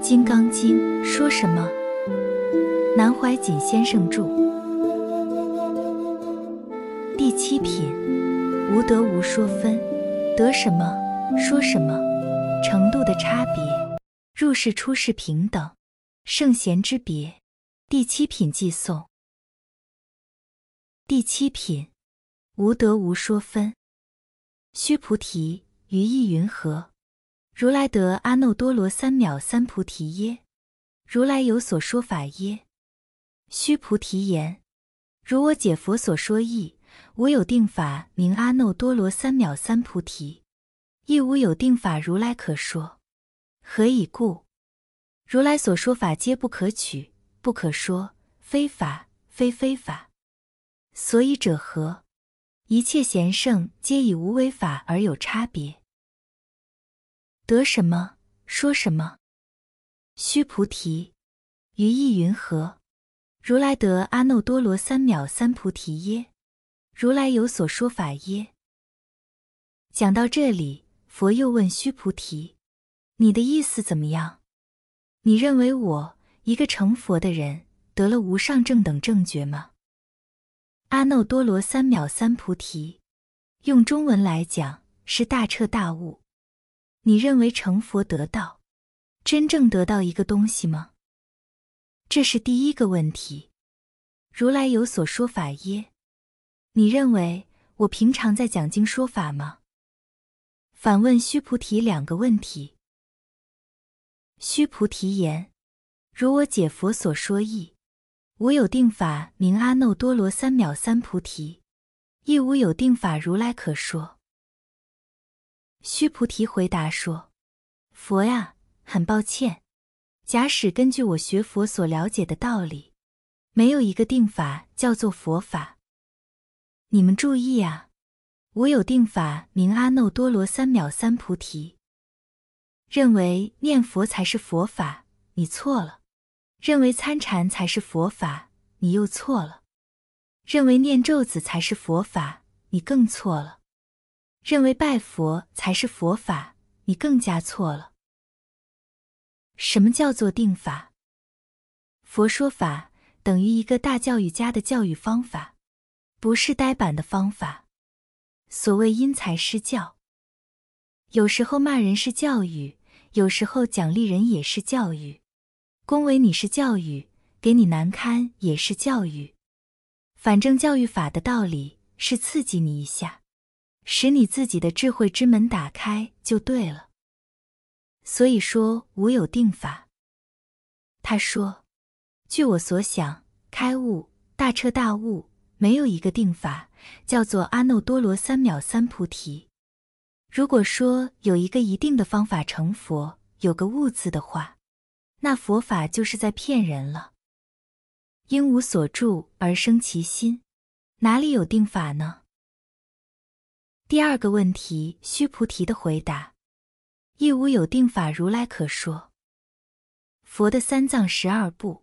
《金刚经》说什么？南怀瑾先生著。第七品，无得无说分，得什么说什么，程度的差别，入世出世平等，圣贤之别。第七品寄颂。第七品，无得无说分。须菩提，于意云何？如来得阿耨多罗三藐三菩提耶？如来有所说法耶？须菩提言：如我解佛所说义，无有定法名阿耨多罗三藐三菩提，亦无有定法如来可说。何以故？如来所说法皆不可取，不可说，非法，非非法。所以者何？一切贤圣皆以无为法而有差别。得什么说什么？须菩提，于意云何？如来得阿耨多罗三藐三菩提耶？如来有所说法耶？讲到这里，佛又问须菩提：“你的意思怎么样？你认为我一个成佛的人得了无上正等正觉吗？”阿耨多罗三藐三菩提，用中文来讲是大彻大悟。你认为成佛得道，真正得到一个东西吗？这是第一个问题。如来有所说法耶？你认为我平常在讲经说法吗？反问须菩提两个问题。须菩提言：如我解佛所说义，无有定法名阿耨多罗三藐三菩提，亦无有定法如来可说。须菩提回答说：“佛呀，很抱歉，假使根据我学佛所了解的道理，没有一个定法叫做佛法。你们注意啊，无有定法名阿耨多罗三藐三菩提。认为念佛才是佛法，你错了；认为参禅才是佛法，你又错了；认为念咒子才是佛法，你更错了。”认为拜佛才是佛法，你更加错了。什么叫做定法？佛说法等于一个大教育家的教育方法，不是呆板的方法。所谓因材施教，有时候骂人是教育，有时候奖励人也是教育，恭维你是教育，给你难堪也是教育。反正教育法的道理是刺激你一下。使你自己的智慧之门打开就对了。所以说无有定法。他说：“据我所想，开悟大彻大悟，没有一个定法叫做阿耨多罗三藐三菩提。如果说有一个一定的方法成佛，有个悟字的话，那佛法就是在骗人了。因无所住而生其心，哪里有定法呢？”第二个问题，须菩提的回答：亦无有定法如来可说。佛的三藏十二部，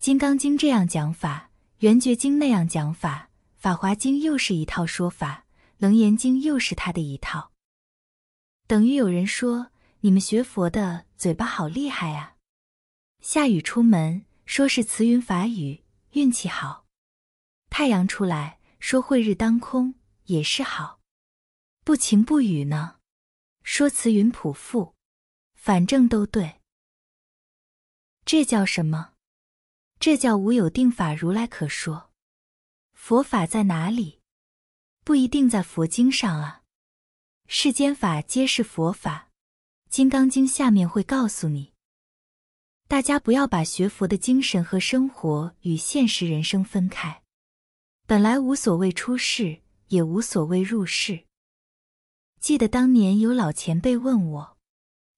《金刚经》这样讲法，《圆觉经》那样讲法，《法华经》又是一套说法，《楞严经》又是他的一套。等于有人说：你们学佛的嘴巴好厉害啊！下雨出门说是慈云法语，运气好；太阳出来说慧日当空，也是好。不晴不雨呢？说慈云普覆，反正都对。这叫什么？这叫无有定法如来可说。佛法在哪里？不一定在佛经上啊。世间法皆是佛法，《金刚经》下面会告诉你。大家不要把学佛的精神和生活与现实人生分开。本来无所谓出世，也无所谓入世。记得当年有老前辈问我：“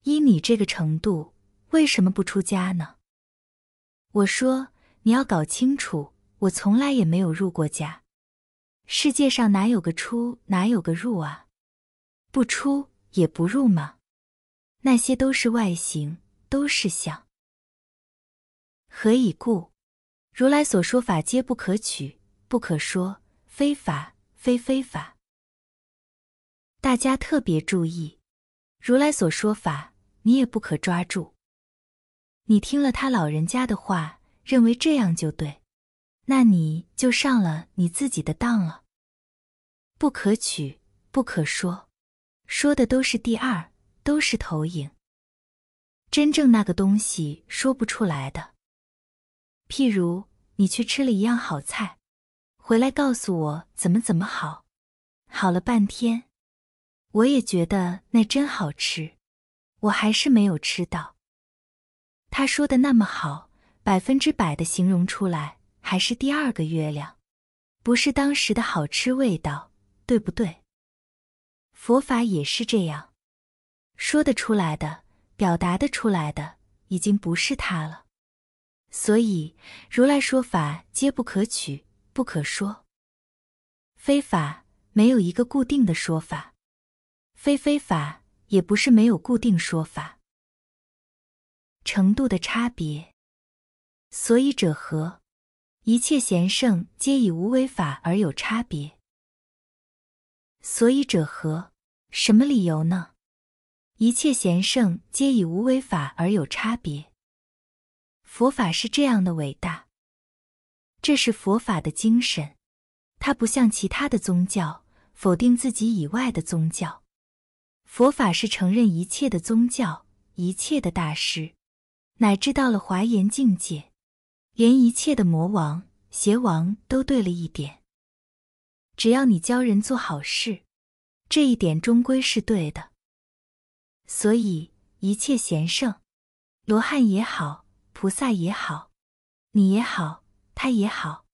依你这个程度，为什么不出家呢？”我说：“你要搞清楚，我从来也没有入过家。世界上哪有个出，哪有个入啊？不出也不入嘛。那些都是外形，都是相。何以故？如来所说法皆不可取，不可说，非法，非非法。”大家特别注意，如来所说法，你也不可抓住。你听了他老人家的话，认为这样就对，那你就上了你自己的当了。不可取，不可说，说的都是第二，都是投影。真正那个东西说不出来的。譬如你去吃了一样好菜，回来告诉我怎么怎么好，好了半天，我也觉得那真好吃，我还是没有吃到。他说的那么好，百分之百的形容出来，还是第二个月亮，不是当时的好吃味道，对不对？佛法也是这样，说得出来的。表达的出来的已经不是他了，所以如来说法皆不可取，不可说。非法没有一个固定的说法，非非法也不是没有固定说法。程度的差别，所以者何？一切贤圣皆以无为法而有差别。所以者何？什么理由呢？一切贤圣皆以无为法而有差别。佛法是这样的伟大，这是佛法的精神。它不像其他的宗教否定自己以外的宗教，佛法是承认一切的宗教、一切的大师，乃至到了华严境界，连一切的魔王、邪王都对了一点：只要你教人做好事，这一点终归是对的。所以一切贤圣，罗汉也好，菩萨也好，你也好，他也好，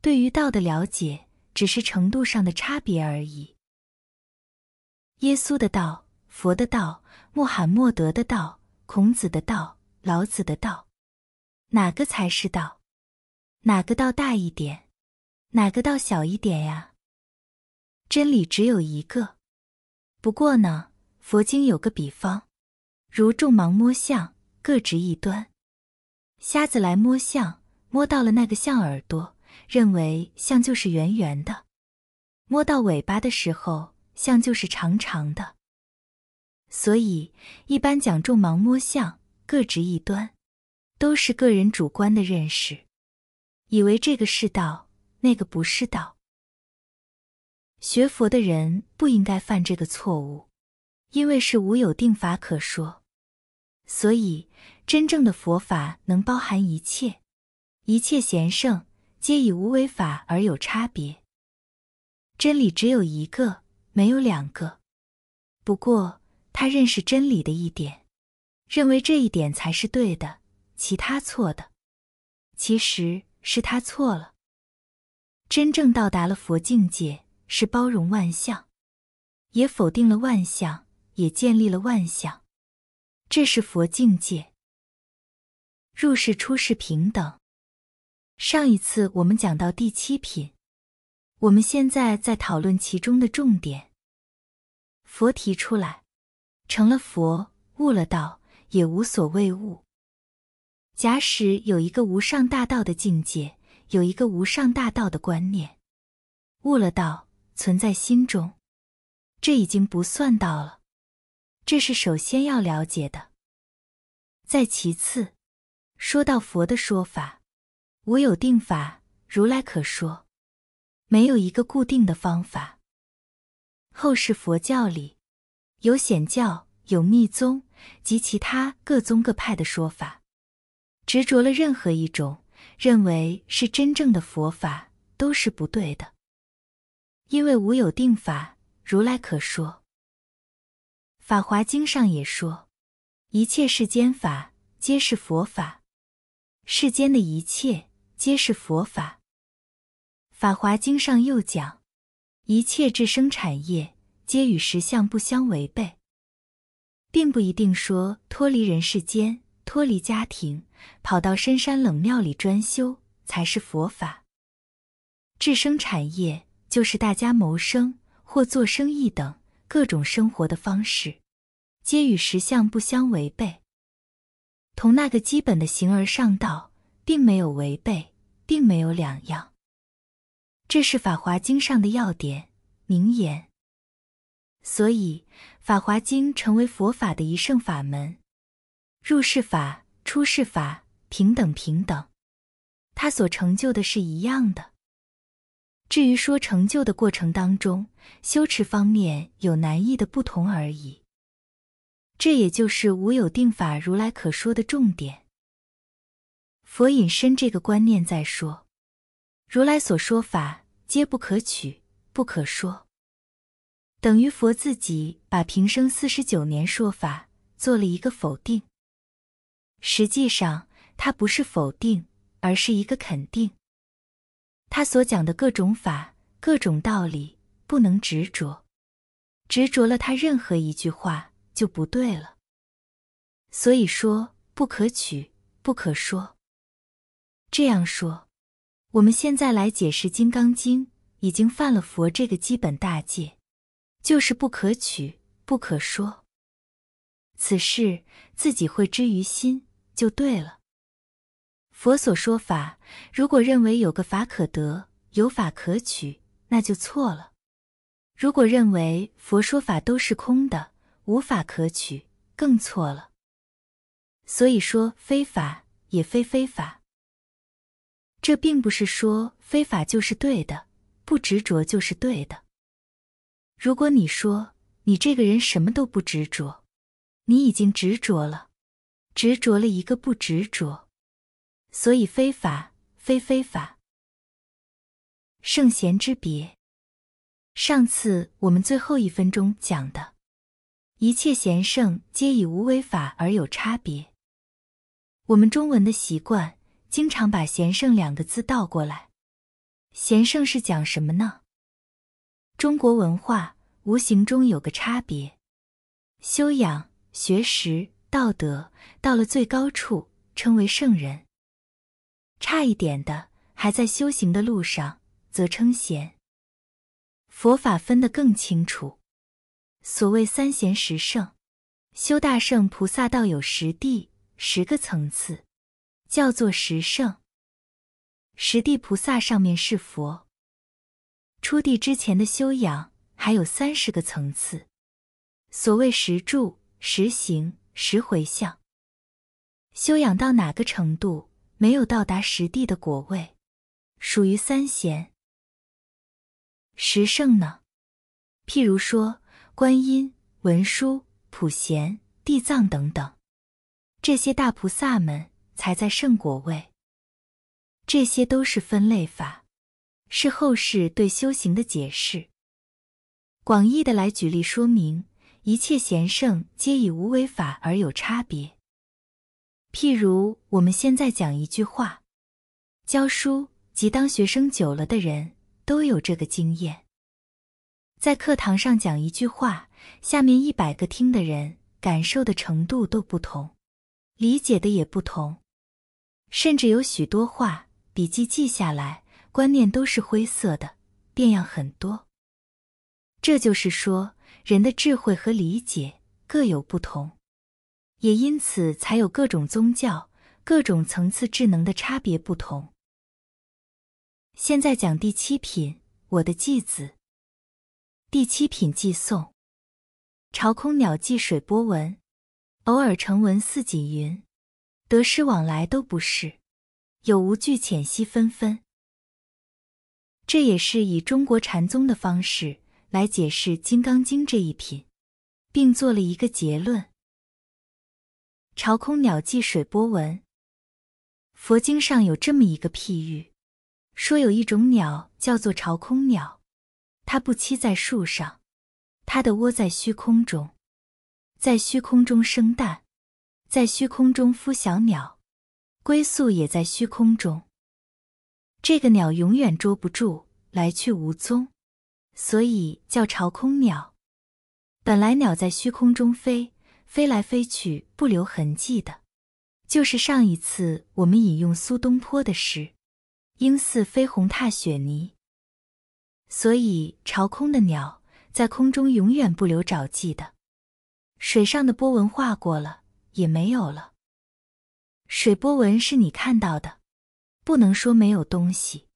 对于道的了解，只是程度上的差别而已。耶稣的道、佛的道、穆罕默德的道、孔子的道、老子的道，哪个才是道？哪个道大一点？哪个道小一点呀？真理只有一个。不过呢。佛经有个比方，如众盲摸象，各执一端。瞎子来摸象，摸到了那个象耳朵，认为象就是圆圆的；摸到尾巴的时候，相就是长长的。所以一般讲众盲摸象，各执一端，都是个人主观的认识，以为这个是道，那个不是道。学佛的人不应该犯这个错误。因为是无有定法可说，所以真正的佛法能包含一切，一切贤圣皆以无为法而有差别。真理只有一个，没有两个。不过他认识真理的一点，认为这一点才是对的，其他错的，其实是他错了。真正到达了佛境界，是包容万象，也否定了万象。也建立了万象，这是佛境界。入世出世平等。上一次我们讲到第七品，我们现在在讨论其中的重点。佛提出来，成了佛，悟了道，也无所谓悟。假使有一个无上大道的境界，有一个无上大道的观念，悟了道，存在心中，这已经不算道了。这是首先要了解的。再其次，说到佛的说法，无有定法，如来可说，没有一个固定的方法。后世佛教里有显教、有密宗及其他各宗各派的说法，执着了任何一种，认为是真正的佛法，都是不对的。因为无有定法，如来可说。《法华经》上也说，一切世间法皆是佛法，世间的一切皆是佛法。《法华经》上又讲，一切智生产业皆与实相不相违背，并不一定说脱离人世间、脱离家庭，跑到深山冷庙里专修才是佛法。智生产业就是大家谋生或做生意等。各种生活的方式，皆与实相不相违背，同那个基本的形而上道，并没有违背，并没有两样。这是《法华经》上的要点名言。所以，《法华经》成为佛法的一圣法门。入世法出世法、平等平等，他所成就的是一样的。至于说成就的过程当中，修持方面有难易的不同而已。这也就是无有定法如来可说的重点。佛引申这个观念在说，如来所说法皆不可取、不可说，等于佛自己把平生四十九年说法做了一个否定。实际上，它不是否定，而是一个肯定。他所讲的各种法、各种道理，不能执着，执着了他任何一句话就不对了。所以说不可取、不可说。这样说，我们现在来解释《金刚经》，已经犯了佛这个基本大戒，就是不可取、不可说。此事自己会知于心，就对了。佛所说法，如果认为有个法可得，有法可取，那就错了；如果认为佛说法都是空的，无法可取，更错了。所以说非法也非非法，这并不是说非法就是对的，不执着就是对的。如果你说你这个人什么都不执着，你已经执着了，执着了一个不执着。所以非法非非法，圣贤之别。上次我们最后一分钟讲的，一切贤圣皆以无为法而有差别。我们中文的习惯，经常把贤圣两个字倒过来。贤圣是讲什么呢？中国文化无形中有个差别，修养、学识、道德到了最高处，称为圣人。差一点的，还在修行的路上，则称贤。佛法分得更清楚，所谓三贤十圣，修大圣菩萨道有十地十个层次，叫做十圣。十地菩萨上面是佛，出地之前的修养还有三十个层次，所谓十住、十行、十回向。修养到哪个程度？没有到达实地的果位，属于三贤。十圣呢？譬如说观音、文殊、普贤、地藏等等，这些大菩萨们才在圣果位。这些都是分类法，是后世对修行的解释。广义的来举例说明，一切贤圣皆以无为法而有差别。譬如我们现在讲一句话，教书及当学生久了的人都有这个经验。在课堂上讲一句话，下面一百个听的人感受的程度都不同，理解的也不同，甚至有许多话笔记记下来，观念都是灰色的，变样很多。这就是说，人的智慧和理解各有不同。也因此才有各种宗教、各种层次智能的差别不同。现在讲第七品，我的继子。第七品寄送：朝空鸟寄水波纹，偶尔成文似锦云。得失往来都不是，有无惧浅析纷纷。这也是以中国禅宗的方式来解释《金刚经》这一品，并做了一个结论。朝空鸟寄水波纹。佛经上有这么一个譬喻，说有一种鸟叫做朝空鸟，它不栖在树上，它的窝在虚空中，在虚空中生蛋，在虚空中孵小鸟，归宿也在虚空中。这个鸟永远捉不住，来去无踪，所以叫朝空鸟。本来鸟在虚空中飞。飞来飞去不留痕迹的，就是上一次我们引用苏东坡的诗“应似飞鸿踏雪泥”。所以朝空的鸟在空中永远不留爪迹的，水上的波纹划过了也没有了。水波纹是你看到的，不能说没有东西，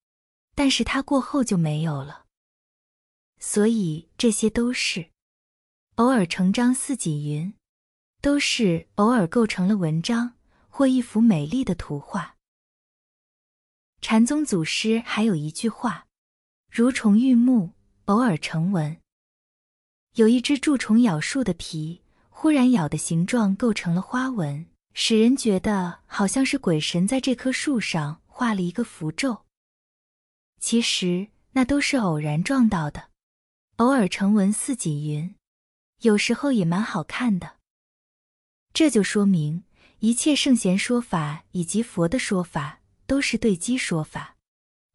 但是它过后就没有了。所以这些都是偶尔成章似锦云。都是偶尔构成了文章，或一幅美丽的图画。禅宗祖师还有一句话：“如虫遇木，偶尔成文。”有一只蛀虫咬树的皮，忽然咬的形状构成了花纹，使人觉得好像是鬼神在这棵树上画了一个符咒。其实那都是偶然撞到的。偶尔成文似锦云，有时候也蛮好看的。这就说明一切圣贤说法以及佛的说法都是对机说法，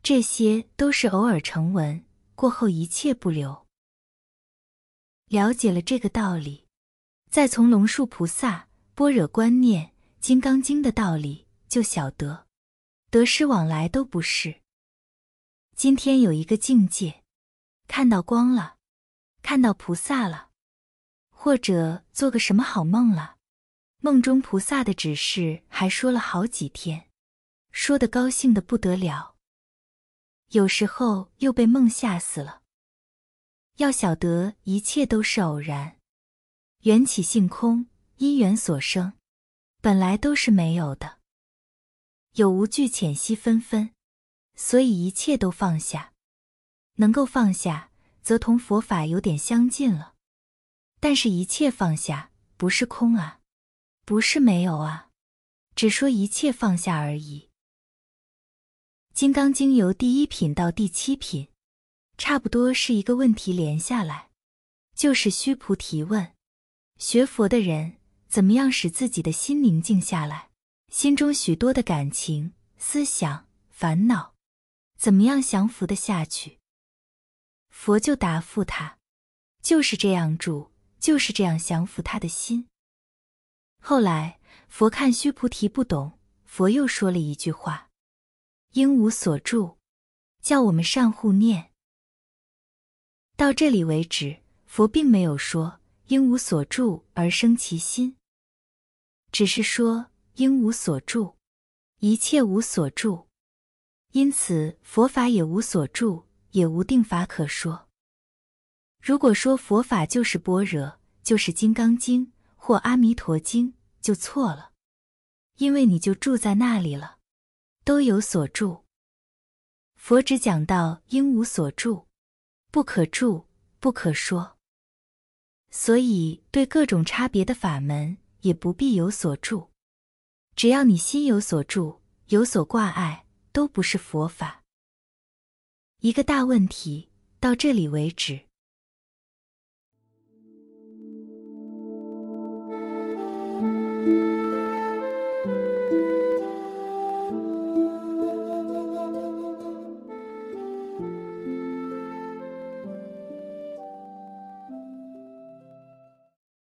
这些都是偶尔成文，过后一切不留。了解了这个道理，再从龙树菩萨般若观念金刚经的道理，就晓得得失往来都不是。今天有一个境界，看到光了。看到菩萨了，或者做个什么好梦了，梦中菩萨的指示还说了好几天，说的高兴的不得了。有时候又被梦吓死了。要晓得一切都是偶然，缘起性空，因缘所生，本来都是没有的。有无惧浅析纷纷，所以一切都放下，能够放下。则同佛法有点相近了，但是，一切放下不是空啊，不是没有啊，只说一切放下而已。《金刚经》由第一品到第七品，差不多是一个问题连下来，就是须菩提问：学佛的人怎么样使自己的心宁静下来？心中许多的感情、思想、烦恼，怎么样降服的下去？佛就答复他，就是这样住，就是这样降服他的心。后来佛看须菩提不懂，佛又说了一句话：“应无所住，叫我们善护念。”到这里为止，佛并没有说应无所住而生其心，只是说应无所住，一切无所住，因此佛法也无所住。也无定法可说。如果说佛法就是般若，就是《金刚经》或《阿弥陀经》，就错了，因为你就住在那里了，都有所住。佛只讲到应无所住，不可住，不可说。所以对各种差别的法门，也不必有所住。只要你心有所住，有所挂碍，都不是佛法。一个大问题到这里为止。